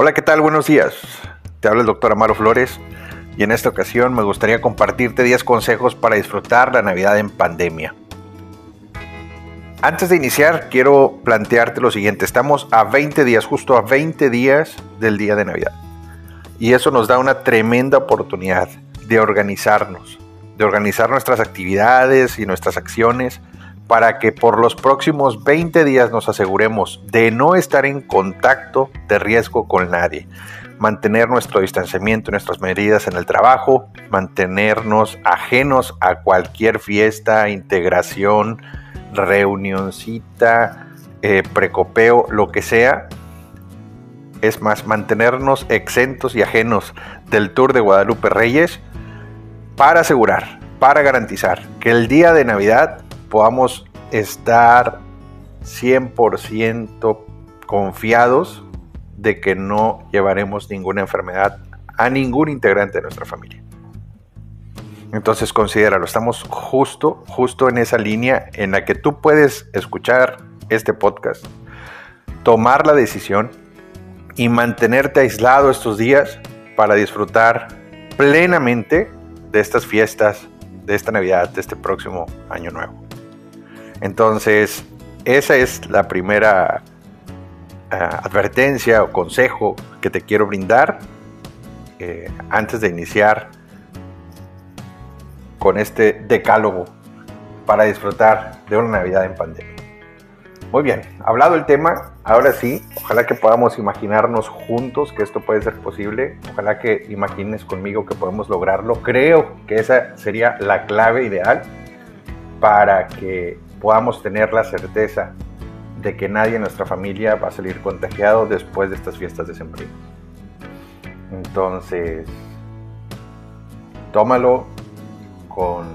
Hola, ¿qué tal? Buenos días. Te habla el doctor Amaro Flores y en esta ocasión me gustaría compartirte 10 consejos para disfrutar la Navidad en pandemia. Antes de iniciar, quiero plantearte lo siguiente. Estamos a 20 días, justo a 20 días del día de Navidad. Y eso nos da una tremenda oportunidad de organizarnos, de organizar nuestras actividades y nuestras acciones para que por los próximos 20 días nos aseguremos de no estar en contacto de riesgo con nadie, mantener nuestro distanciamiento y nuestras medidas en el trabajo, mantenernos ajenos a cualquier fiesta, integración, reunioncita, eh, precopeo, lo que sea. Es más, mantenernos exentos y ajenos del Tour de Guadalupe Reyes para asegurar, para garantizar que el día de Navidad podamos estar 100% confiados de que no llevaremos ninguna enfermedad a ningún integrante de nuestra familia. Entonces considéralo, estamos justo, justo en esa línea en la que tú puedes escuchar este podcast, tomar la decisión y mantenerte aislado estos días para disfrutar plenamente de estas fiestas, de esta Navidad, de este próximo año nuevo. Entonces, esa es la primera eh, advertencia o consejo que te quiero brindar eh, antes de iniciar con este decálogo para disfrutar de una Navidad en pandemia. Muy bien, hablado el tema, ahora sí, ojalá que podamos imaginarnos juntos que esto puede ser posible, ojalá que imagines conmigo que podemos lograrlo. Creo que esa sería la clave ideal para que podamos tener la certeza de que nadie en nuestra familia va a salir contagiado después de estas fiestas de sembrino. Entonces, tómalo con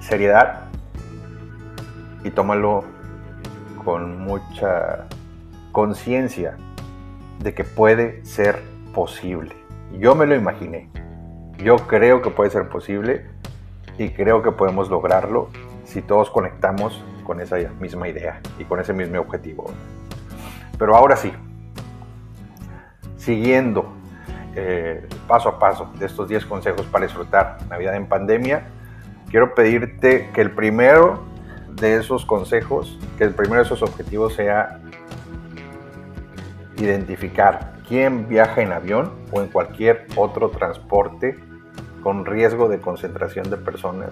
seriedad y tómalo con mucha conciencia de que puede ser posible. Yo me lo imaginé. Yo creo que puede ser posible y creo que podemos lograrlo si todos conectamos con esa misma idea y con ese mismo objetivo. Pero ahora sí, siguiendo eh, paso a paso de estos 10 consejos para disfrutar Navidad en pandemia, quiero pedirte que el primero de esos consejos, que el primero de esos objetivos sea identificar quién viaja en avión o en cualquier otro transporte con riesgo de concentración de personas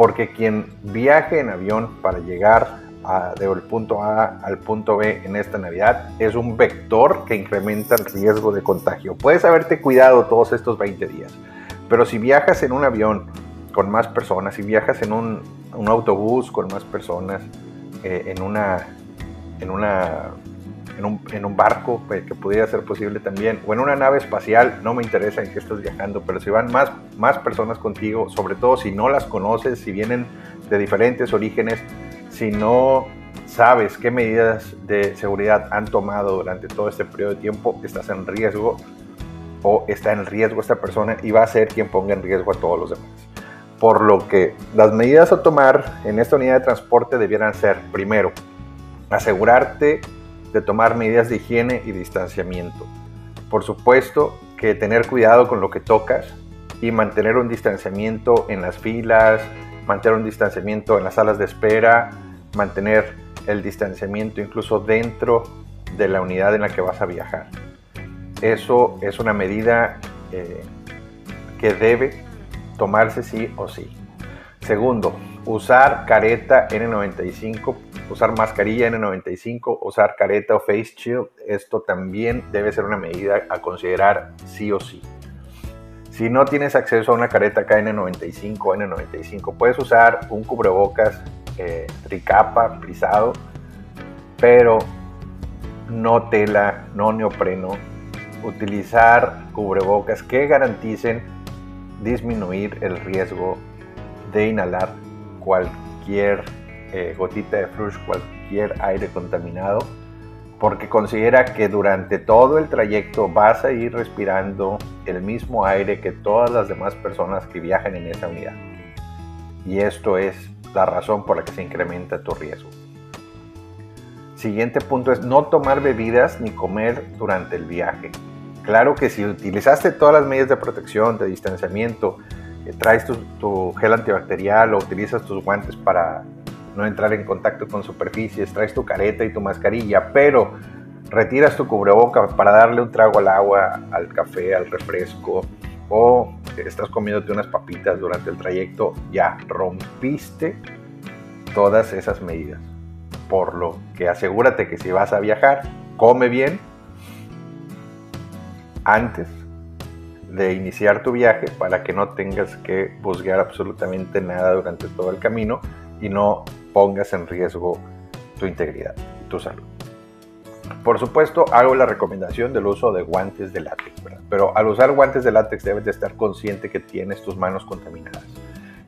porque quien viaje en avión para llegar del punto A al punto B en esta Navidad es un vector que incrementa el riesgo de contagio. Puedes haberte cuidado todos estos 20 días, pero si viajas en un avión con más personas, si viajas en un, autobús con más personas, eh, en, una, en una en un, barco pues, que pudiera ser posible también, o en una nave espacial, no me interesa en qué estás viajando, pero si van más, más personas contigo, sobre todo si no las conoces, si vienen de diferentes orígenes, si no sabes qué medidas de seguridad han tomado durante todo este periodo de tiempo, estás en riesgo o está en riesgo esta persona y va a ser quien ponga en riesgo a todos los demás. Por lo que las medidas a tomar en esta unidad de transporte debieran ser, primero, asegurarte de tomar medidas de higiene y distanciamiento. Por supuesto que tener cuidado con lo que tocas y mantener un distanciamiento en las filas, mantener un distanciamiento en las salas de espera, mantener el distanciamiento incluso dentro de la unidad en la que vas a viajar. Eso es una medida eh, que debe tomarse sí o sí. Segundo, usar careta N95 usar mascarilla N95, usar careta o face shield, esto también debe ser una medida a considerar sí o sí. Si no tienes acceso a una careta KN95 o N95, puedes usar un cubrebocas eh, tricapa, frisado, pero no tela, no neopreno. Utilizar cubrebocas que garanticen disminuir el riesgo de inhalar cualquier eh, gotita de flush cualquier aire contaminado, porque considera que durante todo el trayecto vas a ir respirando el mismo aire que todas las demás personas que viajan en esa unidad. Y esto es la razón por la que se incrementa tu riesgo. Siguiente punto es no tomar bebidas ni comer durante el viaje. Claro que si utilizaste todas las medidas de protección, de distanciamiento, traes tu, gel antibacterial o utilizas tus guantes para no entrar en contacto con superficies, traes tu careta y tu mascarilla, pero retiras tu cubreboca para darle un trago al agua, al café, al refresco, o estás comiéndote unas papitas durante el trayecto, ya rompiste todas esas medidas. Por lo que asegúrate que si vas a viajar, come bien antes de iniciar tu viaje para que no tengas que buscar absolutamente nada durante todo el camino y no pongas en riesgo tu integridad y tu salud. Por supuesto, hago la recomendación del uso de guantes de látex, pero al usar guantes de látex debes de estar consciente que tienes tus manos contaminadas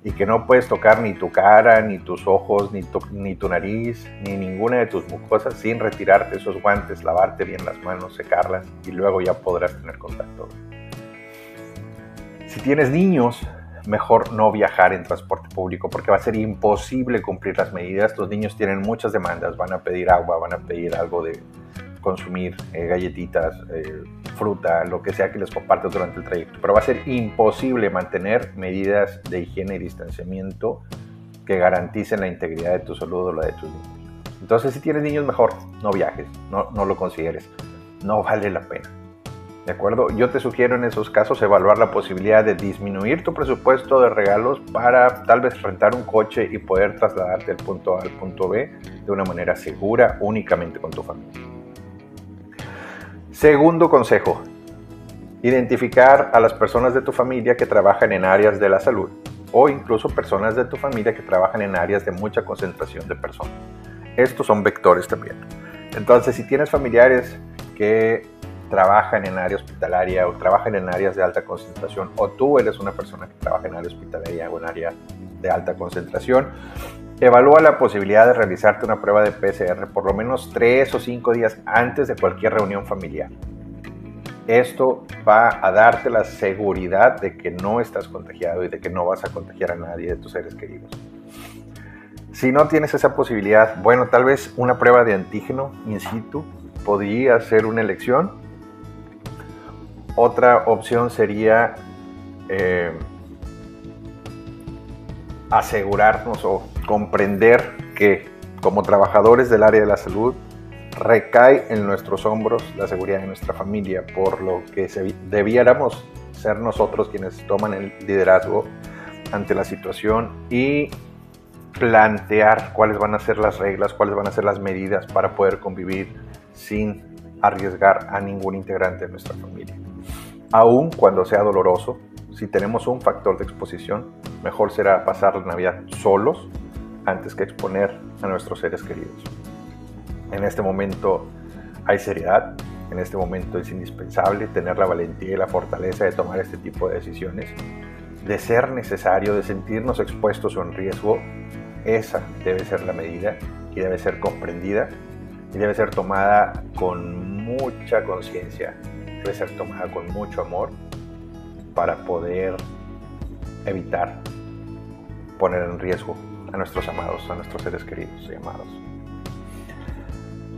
y que no puedes tocar ni tu cara, ni tus ojos, ni tu, ni tu nariz, ni ninguna de tus mucosas sin retirarte esos guantes, lavarte bien las manos, secarlas y luego ya podrás tener contacto. Si tienes niños, mejor no viajar en transporte público porque va a ser imposible cumplir las medidas. Los niños tienen muchas demandas, van a pedir agua, van a pedir algo de consumir, eh, galletitas, eh, fruta, lo que sea que les compartas durante el trayecto. Pero va a ser imposible mantener medidas de higiene y distanciamiento que garanticen la integridad de tu salud o la de tus niños. Entonces, si tienes niños, mejor no viajes, no, no lo consideres. No vale la pena. ¿De acuerdo? Yo te sugiero en esos casos evaluar la posibilidad de disminuir tu presupuesto de regalos para tal vez rentar un coche y poder trasladarte del punto A al punto B de una manera segura únicamente con tu familia. Segundo consejo, identificar a las personas de tu familia que trabajan en áreas de la salud o incluso personas de tu familia que trabajan en áreas de mucha concentración de personas. Estos son vectores también. Entonces, si tienes familiares que trabajan en área hospitalaria o trabajan en áreas de alta concentración, o tú eres una persona que trabaja en área hospitalaria o en área de alta concentración, evalúa la posibilidad de realizarte una prueba de PCR por lo menos tres o cinco días antes de cualquier reunión familiar. Esto va a darte la seguridad de que no estás contagiado y de que no vas a contagiar a nadie de tus seres queridos. Si no tienes esa posibilidad, bueno, tal vez una prueba de antígeno in situ podría ser una elección, otra opción sería eh, asegurarnos o comprender que como trabajadores del área de la salud recae en nuestros hombros la seguridad de nuestra familia, por lo que debiéramos ser nosotros quienes toman el liderazgo ante la situación y plantear cuáles van a ser las reglas, cuáles van a ser las medidas para poder convivir sin arriesgar a ningún integrante de nuestra familia aun cuando sea doloroso, si tenemos un factor de exposición, mejor será pasar la Navidad solos antes que exponer a nuestros seres queridos. En este momento hay seriedad, en este momento es indispensable tener la valentía y la fortaleza de tomar este tipo de decisiones. De ser necesario, de sentirnos expuestos o en riesgo, esa debe ser la medida y debe ser comprendida y debe ser tomada con mucha conciencia debe ser tomada con mucho amor para poder evitar poner en riesgo a nuestros amados, a nuestros seres queridos y amados.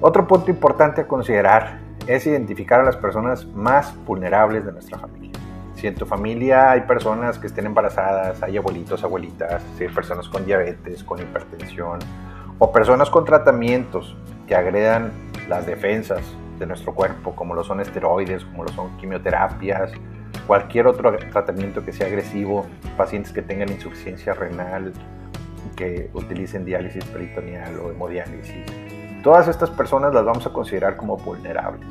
Otro punto importante a considerar es identificar a las personas más vulnerables de nuestra familia. Si en tu familia hay personas que estén embarazadas, hay abuelitos, abuelitas, si hay personas con diabetes, con hipertensión o personas con tratamientos que agredan las defensas de nuestro cuerpo, como lo son esteroides, como lo son quimioterapias, cualquier otro tratamiento que sea agresivo, pacientes que tengan insuficiencia renal, que utilicen diálisis peritoneal o hemodiálisis. Todas estas personas las vamos a considerar como vulnerables.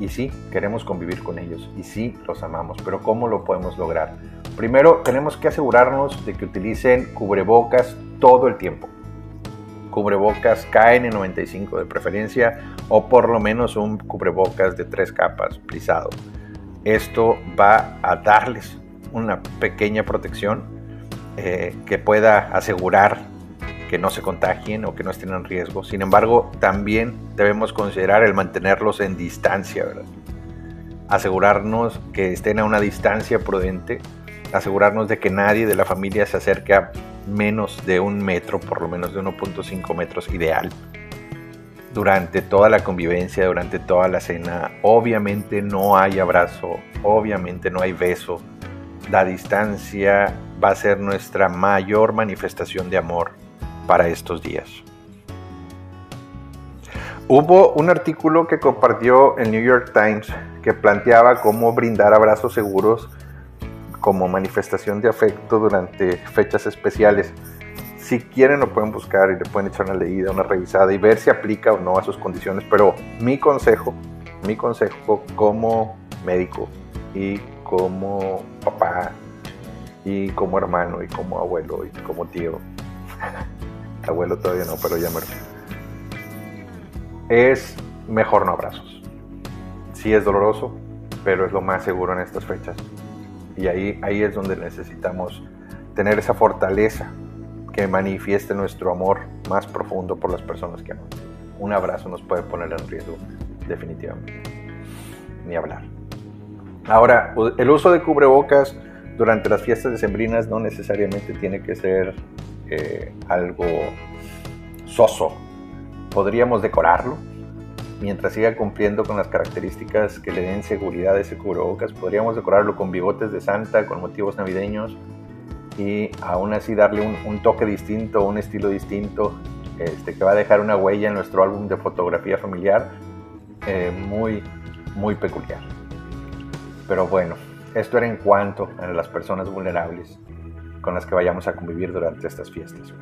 Y sí, queremos convivir con ellos y sí, los amamos, pero ¿cómo lo podemos lograr? Primero, tenemos que asegurarnos de que utilicen cubrebocas todo el tiempo cubrebocas KN95 de preferencia o por lo menos un cubrebocas de tres capas plisado. Esto va a darles una pequeña protección eh, que pueda asegurar que no se contagien o que no estén en riesgo. Sin embargo, también debemos considerar el mantenerlos en distancia, Asegurarnos que estén a una distancia prudente, asegurarnos de que nadie de la familia se acerque a menos de un metro, por lo menos de 1.5 metros ideal. durante toda la convivencia, durante toda la cena. Obviamente no hay abrazo, obviamente no hay beso. La distancia va a ser nuestra mayor manifestación de amor para estos días. Hubo un artículo que compartió el New York Times que planteaba cómo brindar abrazos seguros como manifestación de afecto durante fechas especiales. Si quieren lo pueden buscar y le pueden echar una leída, una revisada y ver si aplica o no a sus condiciones. Pero mi consejo, mi consejo como médico y como papá y como hermano y como abuelo y como tío. abuelo todavía no, pero ya me es mejor no abrazos. Sí es doloroso, pero es lo más seguro en estas fechas. Y ahí, ahí es donde necesitamos tener esa fortaleza que manifieste nuestro amor más profundo por las personas que amamos. Un abrazo nos puede poner en riesgo, definitivamente. Ni hablar. Ahora, el uso de cubrebocas durante las fiestas decembrinas no necesariamente tiene que ser eh, algo soso, podríamos decorarlo. Mientras siga cumpliendo con las características que le den seguridad a ese cubrebocas, podríamos decorarlo con bigotes de Santa, con motivos navideños y aún así darle un, toque distinto, un estilo distinto, este, que va a dejar una huella en nuestro álbum de fotografía familiar eh, muy, muy peculiar. Pero bueno, esto era en cuanto a las personas vulnerables con las que vayamos a convivir durante estas fiestas.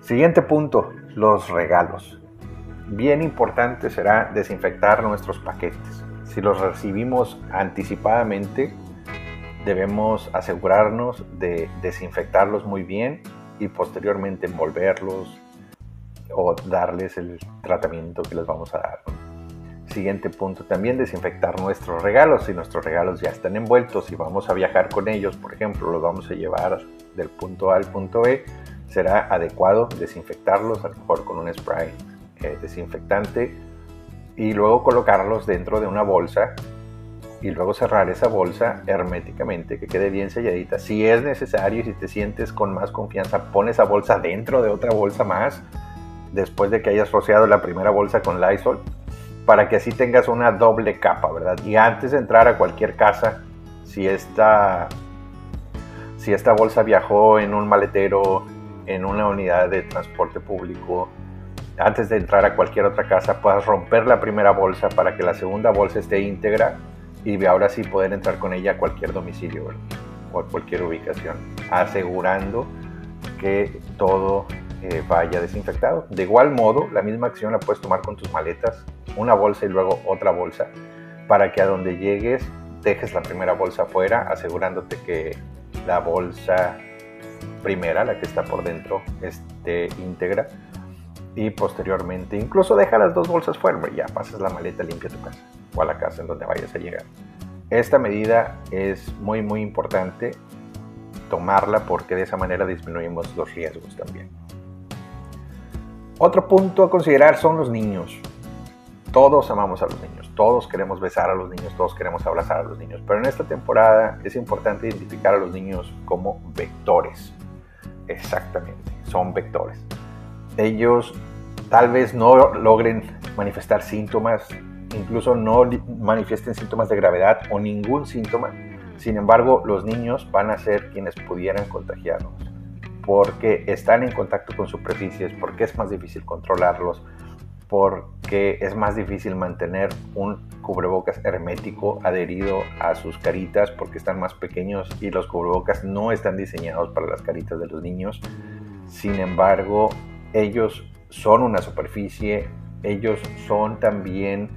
Siguiente punto, los regalos. Bien importante será desinfectar nuestros paquetes. Si los recibimos anticipadamente, debemos asegurarnos de desinfectarlos muy bien y posteriormente envolverlos o darles el tratamiento que les vamos a dar. Siguiente punto, también desinfectar nuestros regalos. Si nuestros regalos ya están envueltos y vamos a viajar con ellos, por ejemplo, los vamos a llevar del punto A al punto B, será adecuado desinfectarlos, a lo mejor con un spray eh, desinfectante, y luego colocarlos dentro de una bolsa y luego cerrar esa bolsa herméticamente, que quede bien selladita. Si es necesario y si te sientes con más confianza, pon esa bolsa dentro de otra bolsa más, después de que hayas rociado la primera bolsa con Lysol, para que así tengas una doble capa, ¿verdad? Y antes de entrar a cualquier casa, si esta, si esta bolsa viajó en un maletero en una unidad de transporte público, antes de entrar a cualquier otra casa, puedas romper la primera bolsa para que la segunda bolsa esté íntegra y ahora sí poder entrar con ella a cualquier domicilio o a cualquier ubicación, asegurando que todo eh, vaya desinfectado. De igual modo, la misma acción la puedes tomar con tus maletas, una bolsa y luego otra bolsa, para que a donde llegues dejes la primera bolsa afuera, asegurándote que la bolsa primera, la que está por dentro, esté íntegra. Y posteriormente, incluso deja las dos bolsas fuera, ya pasas la maleta limpia a tu casa o a la casa en donde vayas a llegar. Esta medida es muy, muy importante tomarla porque de esa manera disminuimos los riesgos también. Otro punto a considerar son los niños. Todos amamos a los niños, todos queremos besar a los niños, todos queremos abrazar a los niños, pero en esta temporada es importante identificar a los niños como vectores. Exactamente, son vectores. Ellos tal vez no logren manifestar síntomas, incluso no manifiesten síntomas de gravedad o ningún síntoma. Sin embargo, los niños van a ser quienes pudieran contagiarnos porque están en contacto con superficies, porque es más difícil controlarlos, porque es más difícil mantener un cubrebocas hermético adherido a sus caritas porque están más pequeños y los cubrebocas no están diseñados para las caritas de los niños. Sin embargo, ellos son una superficie, ellos son también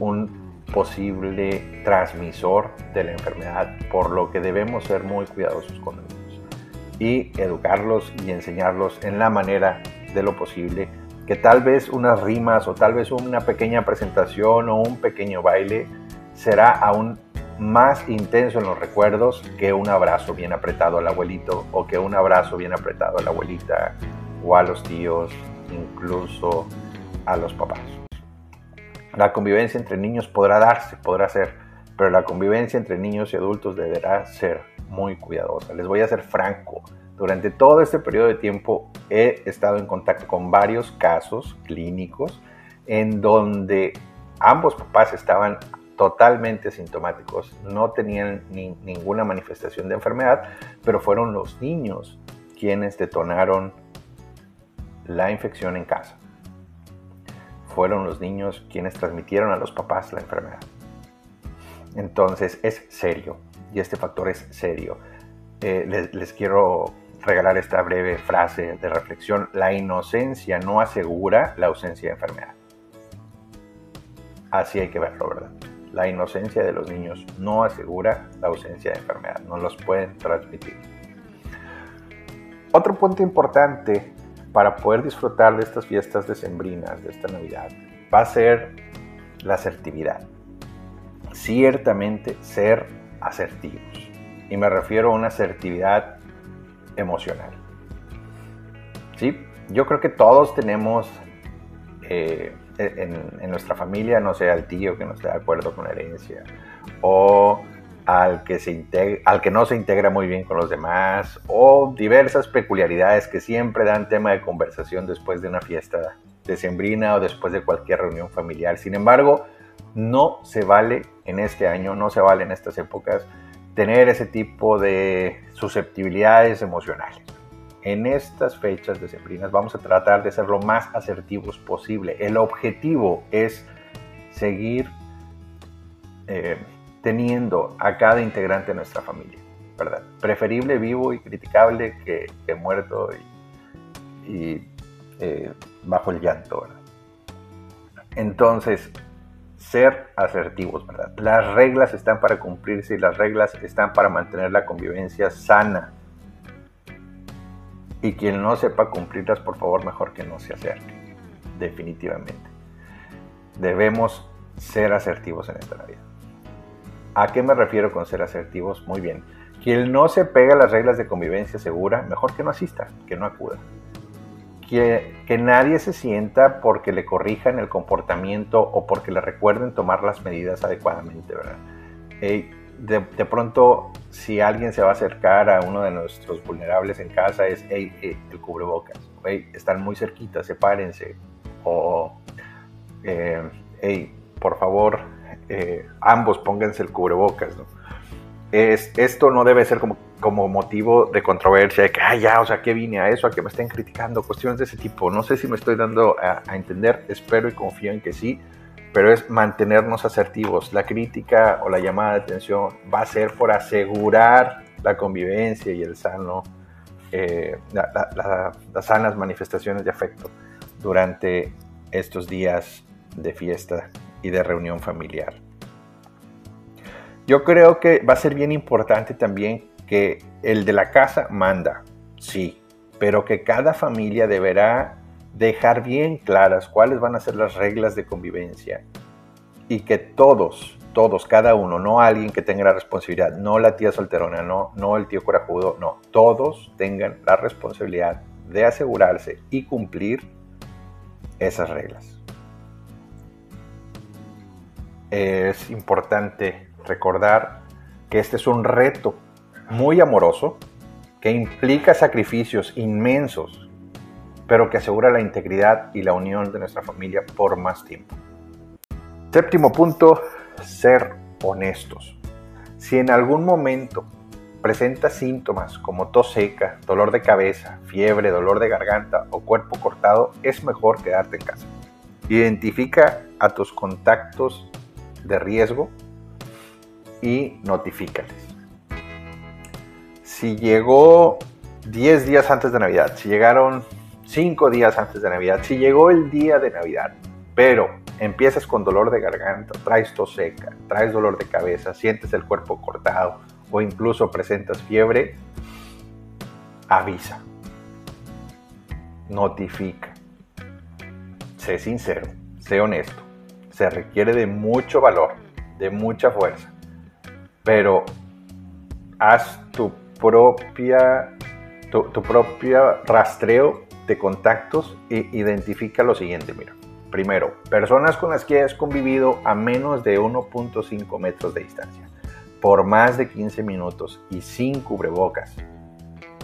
un posible transmisor de la enfermedad, por lo que debemos ser muy cuidadosos con ellos y educarlos y enseñarlos en la manera de lo posible que tal vez unas rimas o tal vez una pequeña presentación o un pequeño baile será aún más intenso en los recuerdos que un abrazo bien apretado al abuelito o que un abrazo bien apretado a la abuelita o a los tíos, incluso a los papás. La convivencia entre niños podrá darse, podrá ser, pero la convivencia entre niños y adultos deberá ser muy cuidadosa. Les voy a ser franco, Durante todo este periodo de tiempo he estado en contacto con varios casos clínicos en donde ambos papás estaban totalmente sintomáticos, no tenían ninguna manifestación de enfermedad, pero fueron los niños quienes detonaron la infección en casa. Fueron los niños quienes transmitieron a los papás la enfermedad. Entonces es serio y este factor es serio. Eh, les, les quiero regalar esta breve frase de reflexión. La inocencia no asegura la ausencia de enfermedad. Así hay que verlo, ¿verdad? La inocencia de los niños no asegura la ausencia de enfermedad, no los pueden transmitir. Otro punto importante para poder disfrutar de estas fiestas decembrinas, de esta Navidad, va a ser la asertividad. Ciertamente ser asertivos. Y me refiero a una asertividad emocional. ¿Sí? Yo creo que todos tenemos eh, en, nuestra familia, no sé, al tío que no esté de acuerdo con la herencia, o al que, se al que no se integra muy bien con los demás, o diversas peculiaridades que siempre dan tema de conversación después de una fiesta decembrina o después de cualquier reunión familiar. Sin embargo, no se vale en este año, no se vale en estas épocas tener ese tipo de susceptibilidades emocionales. En estas fechas decembrinas vamos a tratar de ser lo más asertivos posible. El objetivo es seguir eh, teniendo a cada integrante de nuestra familia, ¿verdad? Preferible vivo y criticable que, muerto y, eh, bajo el llanto, ¿verdad? Entonces, ser asertivos, ¿verdad? Las reglas están para cumplirse y las reglas están para mantener la convivencia sana. Y quien no sepa cumplirlas, por favor, mejor que no se acerque. Definitivamente. Debemos ser asertivos en esta Navidad. ¿A qué me refiero con ser asertivos? Muy bien. Quien no se pega a las reglas de convivencia segura, mejor que no asista, que no acuda. Que, que, nadie se sienta porque le corrijan el comportamiento o porque le recuerden tomar las medidas adecuadamente, ¿verdad? de, pronto, si alguien se va a acercar a uno de nuestros vulnerables en casa, es el cubrebocas, están muy cerquitas, sepárense. O, eh, por favor, eh, ambos pónganse el cubrebocas. Es, esto no debe ser como, como motivo de controversia, de que, ah, ya, o sea, que vine a eso, a que me estén criticando, cuestiones de ese tipo. No sé si me estoy dando a, a entender, espero y confío en que sí, pero es mantenernos asertivos. La crítica o la llamada de atención va a ser por asegurar la convivencia y el sano, eh, las sanas manifestaciones de afecto durante estos días de fiesta y de reunión familiar. Yo creo que va a ser bien importante también que el de la casa manda, sí, pero que cada familia deberá dejar bien claras cuáles van a ser las reglas de convivencia y que todos, todos, cada uno, no alguien que tenga la responsabilidad, no la tía solterona, no, no el tío corajudo, no, todos tengan la responsabilidad de asegurarse y cumplir esas reglas es importante recordar que este es un reto muy amoroso que implica sacrificios inmensos, pero que asegura la integridad y la unión de nuestra familia por más tiempo. Séptimo punto, ser honestos. Si en algún momento presenta síntomas como tos seca, dolor de cabeza, fiebre, dolor de garganta o cuerpo cortado, es mejor quedarte en casa. Identifica a tus contactos de riesgo y notifícales. Si llegó 10 días antes de Navidad, si llegaron 5 días antes de Navidad, si llegó el día de Navidad, pero empiezas con dolor de garganta, traes tos seca, traes dolor de cabeza, sientes el cuerpo cortado o incluso presentas fiebre, avisa, notifica, sé sincero, sé honesto se requiere de mucho valor, de mucha fuerza, pero haz tu propia, tu, propia rastreo de contactos e identifica lo siguiente, mira. Primero, personas con las que has convivido a menos de 1.5 metros de distancia, por más de 15 minutos y sin cubrebocas.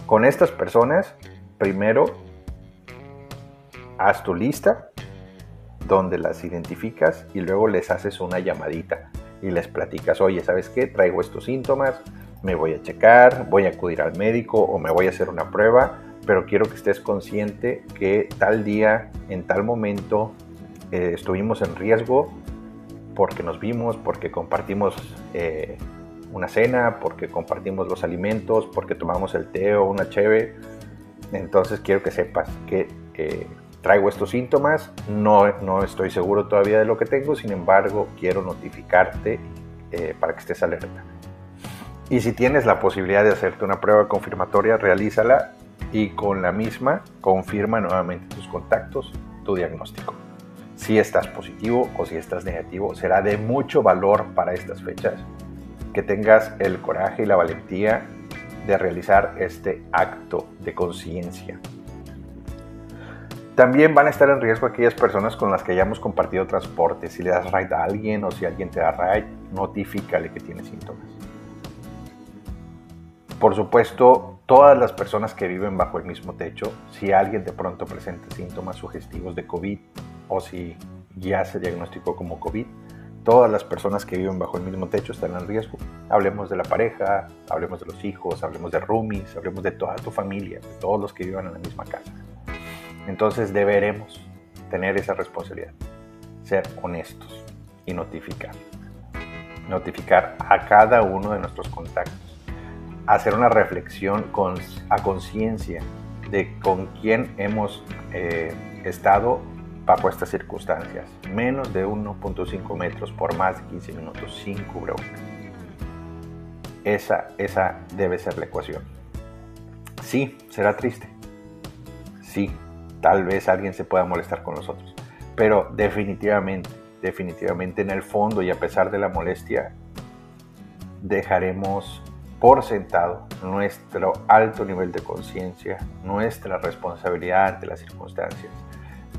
Con estas personas, primero, haz tu lista donde las identificas y luego les haces una llamadita y les platicas, oye, ¿sabes qué? Traigo estos síntomas, me voy a checar, voy a acudir al médico o me voy a hacer una prueba, pero quiero que estés consciente que tal día, en tal momento, eh, estuvimos en riesgo porque nos vimos, porque compartimos eh, una cena, porque compartimos los alimentos, porque tomamos el té o una cheve. Entonces quiero que sepas que traigo estos síntomas, no, no estoy seguro todavía de lo que tengo, sin embargo quiero notificarte eh, para que estés alerta. Y si tienes la posibilidad de hacerte una prueba confirmatoria, realízala y con la misma confirma nuevamente tus contactos, tu diagnóstico. Si estás positivo o si estás negativo, será de mucho valor para estas fechas que tengas el coraje y la valentía de realizar este acto de conciencia también van a estar en riesgo aquellas personas con las que hayamos compartido transporte. Si le das ride a alguien o si alguien te da ride, notifícale que tiene síntomas. Por supuesto, todas las personas que viven bajo el mismo techo, si alguien de pronto presenta síntomas sugestivos de COVID o si ya se diagnosticó como COVID, todas las personas que viven bajo el mismo techo están en riesgo. Hablemos de la pareja, hablemos de los hijos, hablemos de roomies, hablemos de toda tu familia, de todos los que vivan en la misma casa. Entonces deberemos tener esa responsabilidad, ser honestos y notificar. Notificar a cada uno de nuestros contactos. Hacer una reflexión a conciencia de con quién hemos eh, estado bajo estas circunstancias. Menos de 1.5 metros por más de 15 minutos sin cubrebocas. Esa, esa debe ser la ecuación. Sí, será triste. Sí, tal vez alguien se pueda molestar con nosotros. Pero definitivamente, definitivamente en el fondo y a pesar de la molestia, dejaremos por sentado nuestro alto nivel de conciencia, nuestra responsabilidad ante las circunstancias.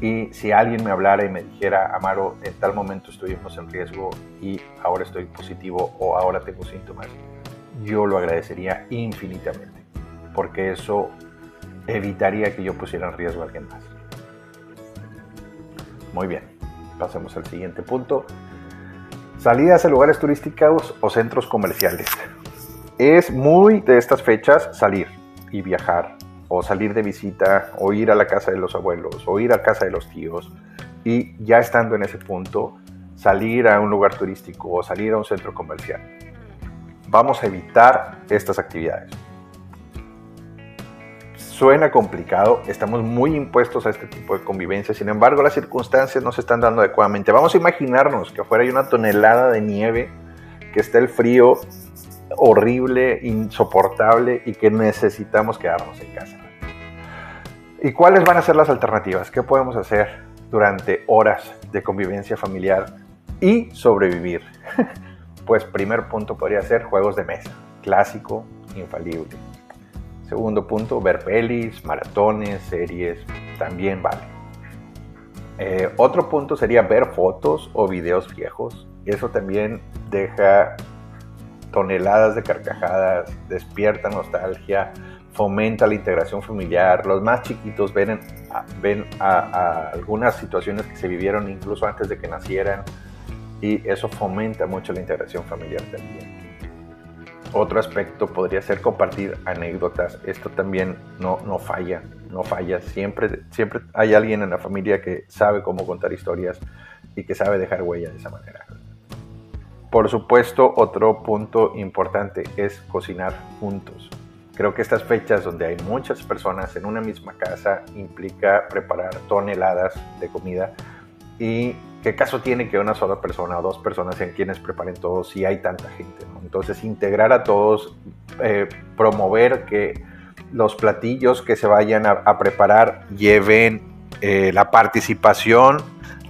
Y si alguien me hablara y me dijera, Amaro, en tal momento estuvimos en riesgo y ahora estoy positivo o ahora tengo síntomas, yo lo agradecería infinitamente, porque eso evitaría que yo pusiera en riesgo a alguien más. Muy bien, pasemos al siguiente punto. Salidas a lugares turísticos o centros comerciales. Es muy de estas fechas salir y viajar, o salir de visita, o ir a la casa de los abuelos, o ir a casa de los tíos, y ya estando en ese punto, salir a un lugar turístico o salir a un centro comercial. Vamos a evitar estas actividades. Suena complicado, estamos muy impuestos a este tipo de convivencia, sin embargo las circunstancias no se están dando adecuadamente. Vamos a imaginarnos que afuera hay una tonelada de nieve, que está el frío horrible, insoportable y que necesitamos quedarnos en casa. ¿Y cuáles van a ser las alternativas? ¿Qué podemos hacer durante horas de convivencia familiar y sobrevivir? Pues primer punto podría ser juegos de mesa, clásico, infalible. Segundo punto, ver pelis, maratones, series, también vale. Eh, otro punto sería ver fotos o videos viejos. Eso también deja toneladas de carcajadas, despierta nostalgia, fomenta la integración familiar. Los más chiquitos ven, ven a algunas situaciones que se vivieron incluso antes de que nacieran y eso fomenta mucho la integración familiar también. Otro aspecto podría ser compartir anécdotas. Esto también no, no falla, no falla. Siempre, siempre hay alguien en la familia que sabe cómo contar historias y que sabe dejar huella de esa manera. Por supuesto, otro punto importante es cocinar juntos. Creo que estas fechas donde hay muchas personas en una misma casa implica preparar toneladas de comida y ¿Qué caso tiene que una sola persona o dos personas sean quienes preparen todo si hay tanta gente? Entonces, integrar a todos, eh, promover que los platillos que se vayan a, preparar lleven eh, la participación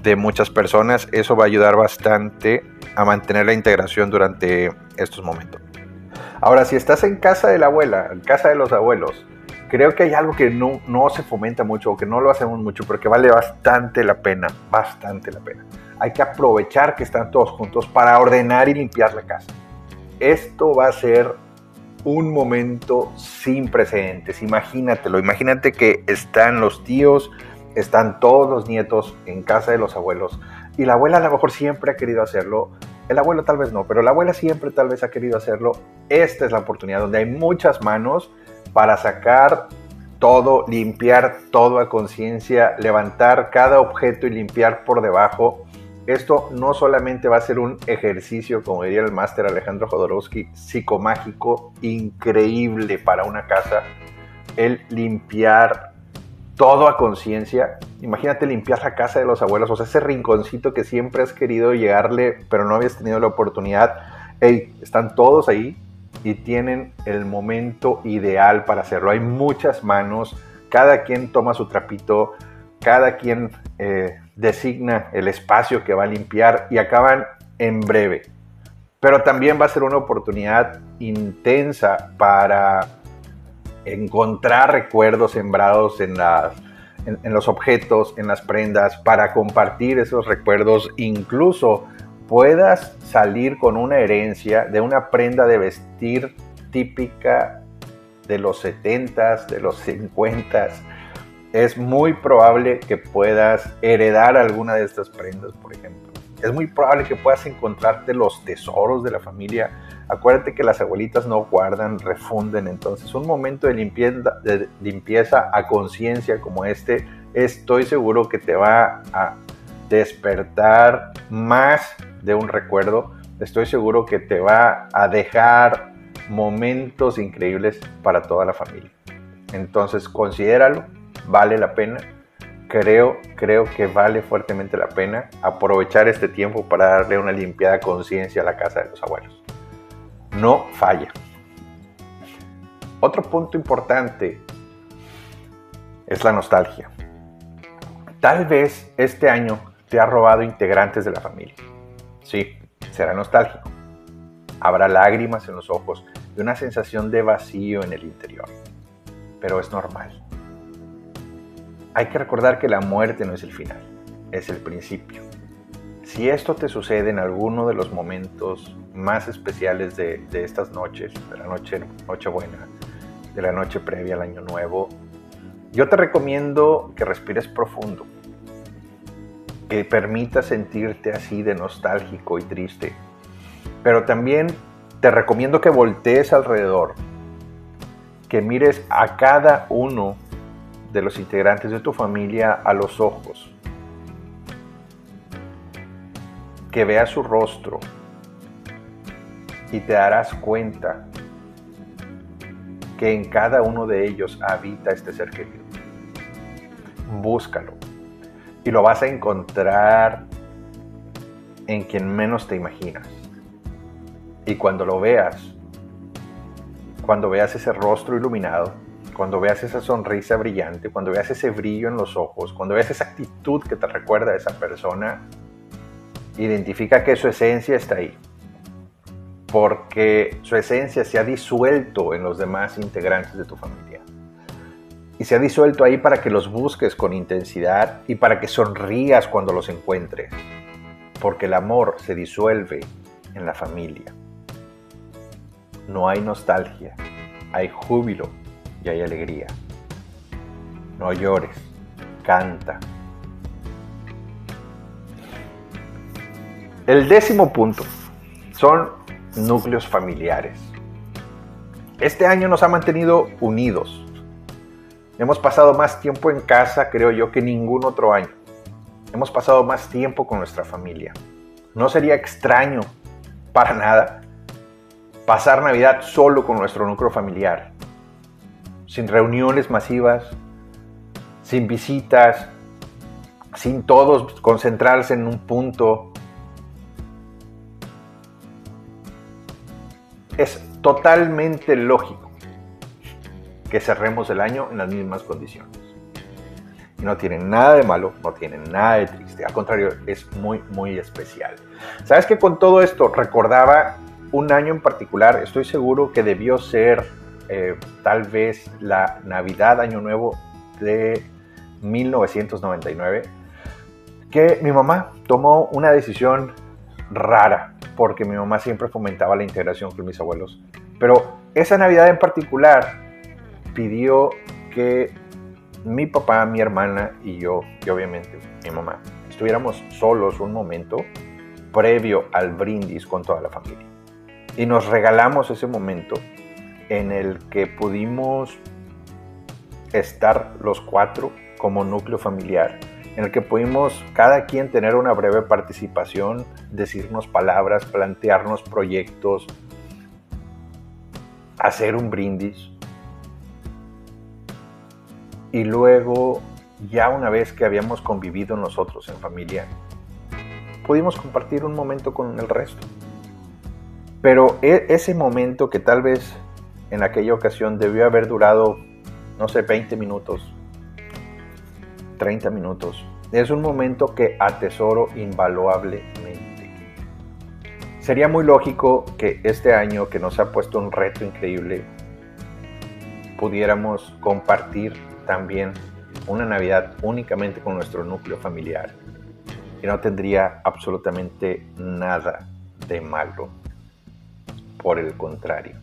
de muchas personas, eso va a ayudar bastante a mantener la integración durante estos momentos. Ahora, si estás en casa de la abuela, en casa de los abuelos, creo que hay algo que no, no se fomenta mucho o que no lo hacemos mucho, pero que vale bastante la pena, bastante la pena. Hay que aprovechar que están todos juntos para ordenar y limpiar la casa. Esto va a ser un momento sin precedentes. Imagínatelo, imagínate que están los tíos, están todos los nietos en casa de los abuelos y la abuela a lo mejor siempre ha querido hacerlo. El abuelo tal vez no, pero la abuela siempre tal vez ha querido hacerlo. Esta es la oportunidad donde hay muchas manos para sacar todo, limpiar todo a conciencia, levantar cada objeto y limpiar por debajo. Esto no solamente va a ser un ejercicio, como diría el máster Alejandro Jodorowsky, psicomágico increíble para una casa, el limpiar todo a conciencia. Imagínate limpiar la casa de los abuelos, o sea, ese rinconcito que siempre has querido llegarle, pero no habías tenido la oportunidad. Hey, están todos ahí, y tienen el momento ideal para hacerlo. Hay muchas manos, cada quien toma su trapito, cada quien eh, designa el espacio que va a limpiar y acaban en breve. Pero también va a ser una oportunidad intensa para encontrar recuerdos sembrados en, en los objetos, en las prendas, para compartir esos recuerdos, incluso puedas salir con una herencia de una prenda de vestir típica de los 70s, de los 50s. Es muy probable que puedas heredar alguna de estas prendas, por ejemplo. Es muy probable que puedas encontrarte los tesoros de la familia. Acuérdate que las abuelitas no guardan, refunden. Entonces, un momento de limpieza, de limpieza a conciencia como este, estoy seguro que te va a despertar más de un recuerdo, estoy seguro que te va a dejar momentos increíbles para toda la familia. Entonces, considéralo, vale la pena. Creo, creo que vale fuertemente la pena aprovechar este tiempo para darle una limpiada conciencia a la casa de los abuelos. No falla. Otro punto importante es la nostalgia. Tal vez este año te ha robado integrantes de la familia. Sí, será nostálgico. Habrá lágrimas en los ojos y una sensación de vacío en el interior. Pero es normal. Hay que recordar que la muerte no es el final, es el principio. Si esto te sucede en alguno de los momentos más especiales de, estas noches, de la noche, noche buena, de la noche previa al año nuevo, yo te recomiendo que respires profundo que permita sentirte así de nostálgico y triste. Pero también te recomiendo que voltees alrededor, que mires a cada uno de los integrantes de tu familia a los ojos, que veas su rostro y te darás cuenta que en cada uno de ellos habita este ser querido. Búscalo y lo vas a encontrar en quien menos te imaginas. Y cuando lo veas, cuando veas ese rostro iluminado, cuando veas esa sonrisa brillante, cuando veas ese brillo en los ojos, cuando veas esa actitud que te recuerda a esa persona, identifica que su esencia está ahí. Porque su esencia se ha disuelto en los demás integrantes de tu familia y se ha disuelto ahí para que los busques con intensidad y para que sonrías cuando los encuentres, porque el amor se disuelve en la familia. No hay nostalgia, hay júbilo y hay alegría. No llores, canta. El décimo punto son núcleos familiares. Este año nos ha mantenido unidos, Hemos pasado más tiempo en casa, creo yo, que ningún otro año. Hemos pasado más tiempo con nuestra familia. No sería extraño, para nada, pasar Navidad solo con nuestro núcleo familiar, sin reuniones masivas, sin visitas, sin todos concentrarse en un punto. Es totalmente lógico que cerremos el año en las mismas condiciones. Y no tienen nada de malo, no tienen nada de triste, al contrario, es muy, muy especial. ¿Sabes que con todo esto recordaba un año en particular? Estoy seguro que debió ser eh, tal vez la Navidad, Año Nuevo de 1999, que mi mamá tomó una decisión rara, porque mi mamá siempre fomentaba la integración con mis abuelos, pero esa Navidad en particular pidió que mi papá, mi hermana y yo, y obviamente mi mamá, estuviéramos solos un momento previo al brindis con toda la familia. Y nos regalamos ese momento en el que pudimos estar los cuatro como núcleo familiar, en el que pudimos cada quien tener una breve participación, decirnos palabras, plantearnos proyectos, hacer un brindis. Y luego, ya una vez que habíamos convivido nosotros en familia, pudimos compartir un momento con el resto. Pero e, ese momento que tal vez en aquella ocasión debió haber durado, no sé, 20 minutos, 30 minutos, es un momento que atesoro invaluablemente. Sería muy lógico que este año que nos ha puesto un reto increíble, pudiéramos compartir también una Navidad únicamente con nuestro núcleo familiar. Y no tendría absolutamente nada de malo. Por el contrario,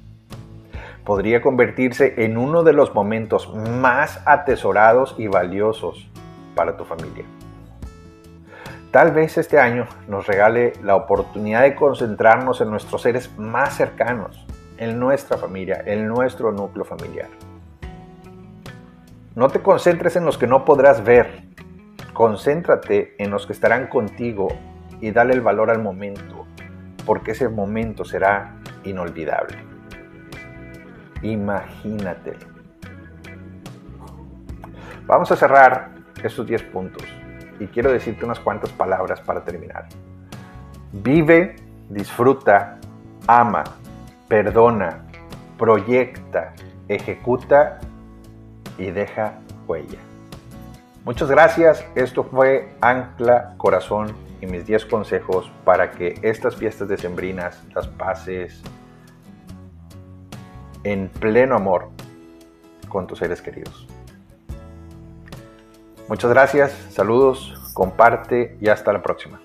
podría convertirse en uno de los momentos más atesorados y valiosos para tu familia. Tal vez este año nos regale la oportunidad de concentrarnos en nuestros seres más cercanos, en nuestra familia, en nuestro núcleo familiar. No te concentres en los que no podrás ver, concéntrate en los que estarán contigo y dale el valor al momento, porque ese momento será inolvidable. Imagínatelo. Vamos a cerrar estos 10 puntos y quiero decirte unas cuantas palabras para terminar. Vive, disfruta, ama, perdona, proyecta, ejecuta y deja huella. Muchas gracias. Esto fue Ancla Corazón y mis 10 consejos para que estas fiestas decembrinas las pases en pleno amor con tus seres queridos. Muchas gracias, saludos, comparte y hasta la próxima.